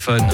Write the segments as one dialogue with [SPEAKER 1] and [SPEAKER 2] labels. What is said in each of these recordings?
[SPEAKER 1] Phone.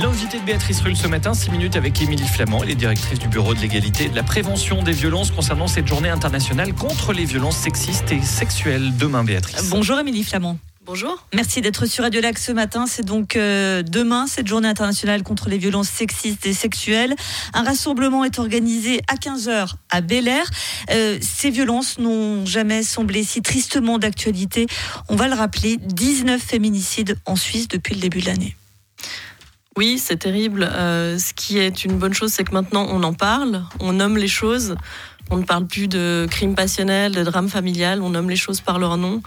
[SPEAKER 1] L'invité de Béatrice Rulle ce matin, 6 minutes avec Émilie Flamand, elle est directrice du Bureau de l'égalité et de la prévention des violences concernant cette journée internationale contre les violences sexistes et sexuelles. Demain, Béatrice.
[SPEAKER 2] Bonjour Émilie Flamand.
[SPEAKER 3] Bonjour.
[SPEAKER 2] Merci d'être sur Radio Lac ce matin. C'est donc euh, demain, cette journée internationale contre les violences sexistes et sexuelles. Un rassemblement est organisé à 15h à Bel Air. Euh, ces violences n'ont jamais semblé si tristement d'actualité. On va le rappeler, 19 féminicides en Suisse depuis le début de l'année.
[SPEAKER 3] Oui, c'est terrible. Euh, ce qui est une bonne chose, c'est que maintenant on en parle, on nomme les choses. On ne parle plus de crimes passionnels, de drame familial, on nomme les choses par leur nom.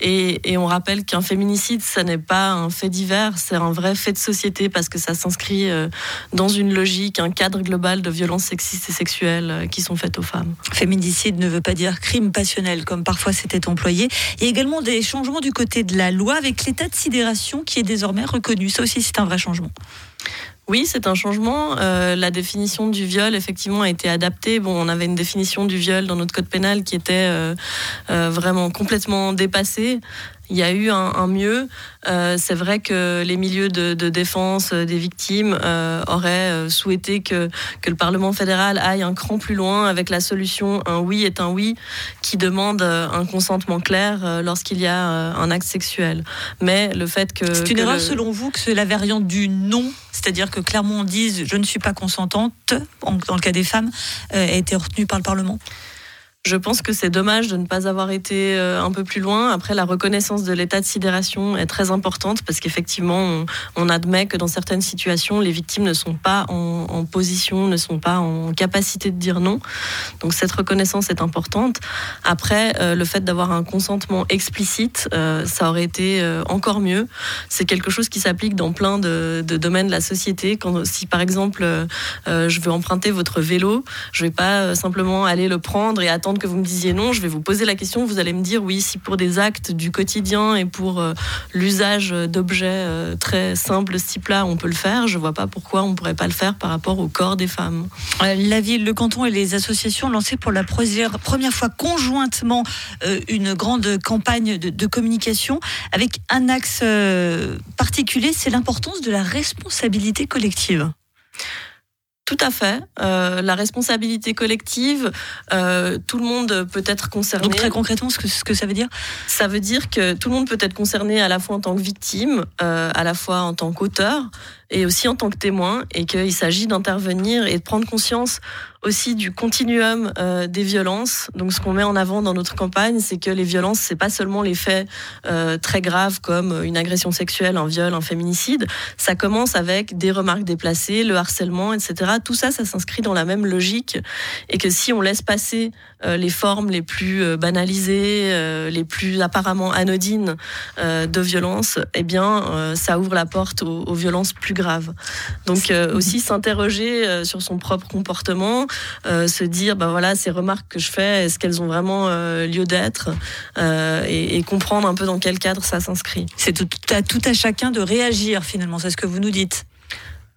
[SPEAKER 3] Et, et on rappelle qu'un féminicide, ça n'est pas un fait divers, c'est un vrai fait de société parce que ça s'inscrit euh, dans une logique, un cadre global de violences sexistes et sexuelles euh, qui sont faites aux femmes.
[SPEAKER 2] Féminicide ne veut pas dire crime passionnel, comme parfois c'était employé. Il y a également des changements du côté de la loi avec l'état de sidération qui est désormais reconnu. Ça aussi, c'est un vrai changement.
[SPEAKER 3] Oui, c'est un changement. Euh, la définition du viol, effectivement, a été adaptée. Bon, on avait une définition du viol dans notre code pénal qui était euh, euh, vraiment complètement dépassée il y a eu un, mieux. Euh, c'est vrai que les milieux de, défense des victimes euh, auraient euh, souhaité que, que le Parlement fédéral aille un cran plus loin avec la solution un oui est un oui qui demande un consentement clair lorsqu'il y a un acte sexuel. Mais le fait que...
[SPEAKER 2] C'est une erreur selon vous que c'est la variante du non, c'est-à-dire que clairement on dise je ne suis pas consentante, dans le cas des femmes, a été retenue par le Parlement?
[SPEAKER 3] Je pense que c'est dommage de ne pas avoir été euh, un peu plus loin. Après, la reconnaissance de l'état de sidération est très importante parce qu'effectivement, on, admet que dans certaines situations, les victimes ne sont pas en, position, ne sont pas en capacité de dire non. Donc cette reconnaissance est importante. Après, euh, le fait d'avoir un consentement explicite, euh, ça aurait été encore mieux. C'est quelque chose qui s'applique dans plein de, domaines de la société. Si par exemple, je veux emprunter votre vélo, je vais pas simplement aller le prendre et attendre que vous me disiez non, je vais vous poser la question, vous allez me dire oui, si pour des actes du quotidien et pour euh, l'usage d'objets euh, très simples, ce type-là, on peut le faire, je vois pas pourquoi on pourrait pas le faire par rapport au corps des femmes.
[SPEAKER 2] Euh, la ville, le canton et les associations ont lancé pour la première fois conjointement une grande campagne de communication avec un axe particulier, c'est l'importance de la responsabilité collective.
[SPEAKER 3] Tout à fait. Euh, la responsabilité collective, euh, tout le monde peut être concerné.
[SPEAKER 2] Donc très concrètement, ce que, ce que ça veut dire?
[SPEAKER 3] Ça veut dire que tout le monde peut être concerné à la fois en tant que victime, euh, à la fois en tant qu'auteur et aussi en tant que témoin, et qu'il s'agit d'intervenir et de prendre conscience aussi du continuum euh, des violences. Donc, ce qu'on met en avant dans notre campagne, c'est que les violences, c'est pas seulement les faits euh, très graves comme une agression sexuelle, un viol, un féminicide. Ça commence avec des remarques déplacées, le harcèlement, etc. Tout ça, ça s'inscrit dans la même logique, et que si on laisse passer euh, les formes les plus banalisées, les plus apparemment anodines de violence, eh bien, ça ouvre la porte aux, aux violences plus graves. Donc, aussi s'interroger sur son propre comportement, euh, se dire, ben voilà, ces remarques que je fais, est-ce qu'elles ont vraiment euh, lieu d'être euh, et, comprendre un peu dans quel cadre ça s'inscrit.
[SPEAKER 2] C'est tout tout à chacun de réagir finalement, c'est ce que vous nous dites.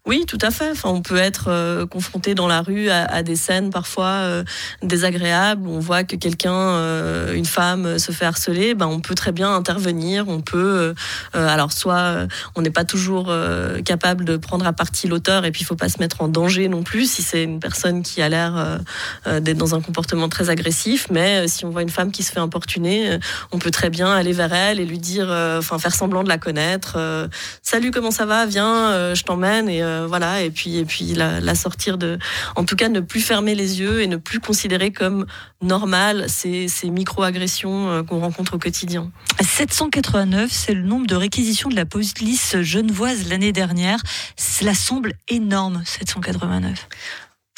[SPEAKER 3] Oui, tout à fait. Enfin, on peut être euh, confronté dans la rue à, des scènes parfois euh, désagréables. On voit que quelqu'un, euh, une femme, se fait harceler. Ben, on peut très bien intervenir. On peut, alors soit on n'est pas toujours capable de prendre à partie l'auteur, et puis il faut pas se mettre en danger non plus si c'est une personne qui a l'air d'être dans un comportement très agressif. Mais si on voit une femme qui se fait importuner, on peut très bien aller vers elle et lui dire, enfin faire semblant de la connaître. Salut, comment ça va? Viens, je t'emmène et voilà, et puis, et puis la, sortir de. En tout cas, ne plus fermer les yeux et ne plus considérer comme normal ces, ces micro-agressions euh, qu'on rencontre au quotidien.
[SPEAKER 2] 789, c'est le nombre de réquisitions de la police genevoise l'année dernière. Cela semble énorme, 789.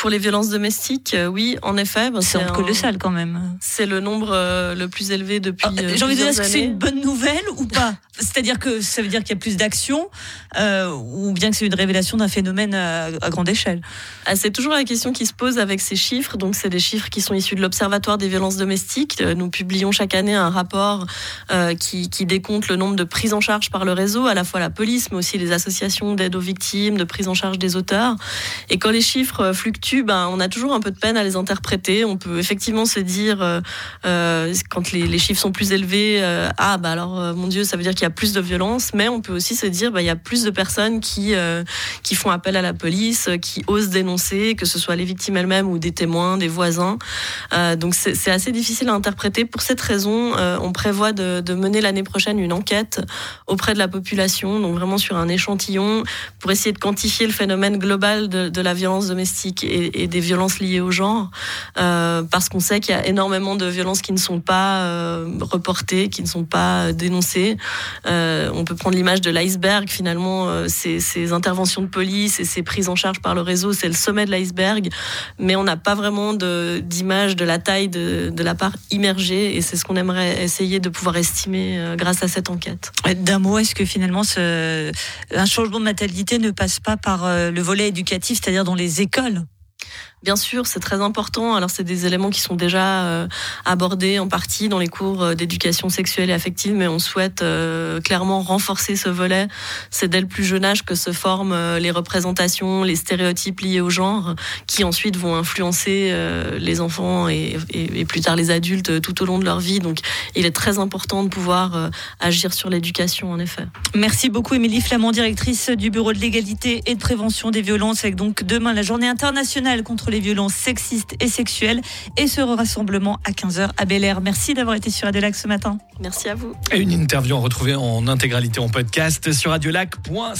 [SPEAKER 3] Pour les violences domestiques, euh, oui, en effet.
[SPEAKER 2] Ben, c'est colossal quand même.
[SPEAKER 3] C'est le nombre le plus élevé depuis. Ah,
[SPEAKER 2] j'ai envie de dire, est-ce que c'est une bonne nouvelle ou pas? C'est-à-dire que ça veut dire qu'il y a plus d'actions euh, ou bien que c'est une révélation d'un phénomène à, grande échelle?
[SPEAKER 3] Ah, C'est toujours la question qui se pose avec ces chiffres. Donc, c'est des chiffres qui sont issus de l'Observatoire des violences domestiques. Euh, nous publions chaque année un rapport euh, qui, qui, décompte le nombre de prises en charge par le réseau, à la fois la police, mais aussi les associations d'aide aux victimes, de prise en charge des auteurs. Et quand les chiffres fluctuent, ben, on a toujours un peu de peine à les interpréter. On peut effectivement se dire, euh, euh quand les, chiffres sont plus élevés, euh, ah bah alors mon Dieu, ça veut dire qu'il y a plus de violence. Mais on peut aussi se dire, bah, il y a plus de personnes qui qui font appel à la police, qui osent dénoncer, que ce soit les victimes elles-mêmes ou des témoins, des voisins. donc c'est assez difficile à interpréter. Pour cette raison, on prévoit de, de mener l'année prochaine une enquête auprès de la population, donc vraiment sur un échantillon, pour essayer de quantifier le phénomène global de, de la violence domestique et, et, des violences liées au genre, euh, parce qu'on sait qu'il y a énormément de violences qui ne sont pas euh, reportées, qui ne sont pas dénoncées. Euh, on peut prendre l'image de l'iceberg, finalement, ces, interventions de police et ces prises en charge par le réseau, c'est le sommet de l'iceberg, mais on n'a pas vraiment d'image de, la taille de, la part immergée, et c'est ce qu'on aimerait essayer de pouvoir estimer grâce à cette enquête.
[SPEAKER 2] D'un mot, est-ce que finalement un changement de natalité ne passe pas par le volet éducatif, c'est-à-dire dans les écoles?
[SPEAKER 3] Bien sûr, c'est très important. Alors c'est des éléments qui sont déjà euh, abordés en partie dans les cours euh, d'éducation sexuelle et affective, mais on souhaite euh, clairement renforcer ce volet. C'est dès le plus jeune âge que se forment les représentations, les stéréotypes liés au genre, qui ensuite vont influencer les enfants et, et, plus tard les adultes tout au long de leur vie. Donc il est très important de pouvoir agir sur l'éducation, en effet.
[SPEAKER 2] Merci beaucoup, Émilie Flamand, directrice du Bureau de l'égalité et de prévention des violences, avec donc demain la journée internationale contre les violences sexistes et sexuelles et ce rassemblement à 15h à Bel Air. Merci d'avoir été sur Radiolac ce matin.
[SPEAKER 3] Merci à vous.
[SPEAKER 1] Et une interview retrouvée en intégralité en podcast sur radiolac.com.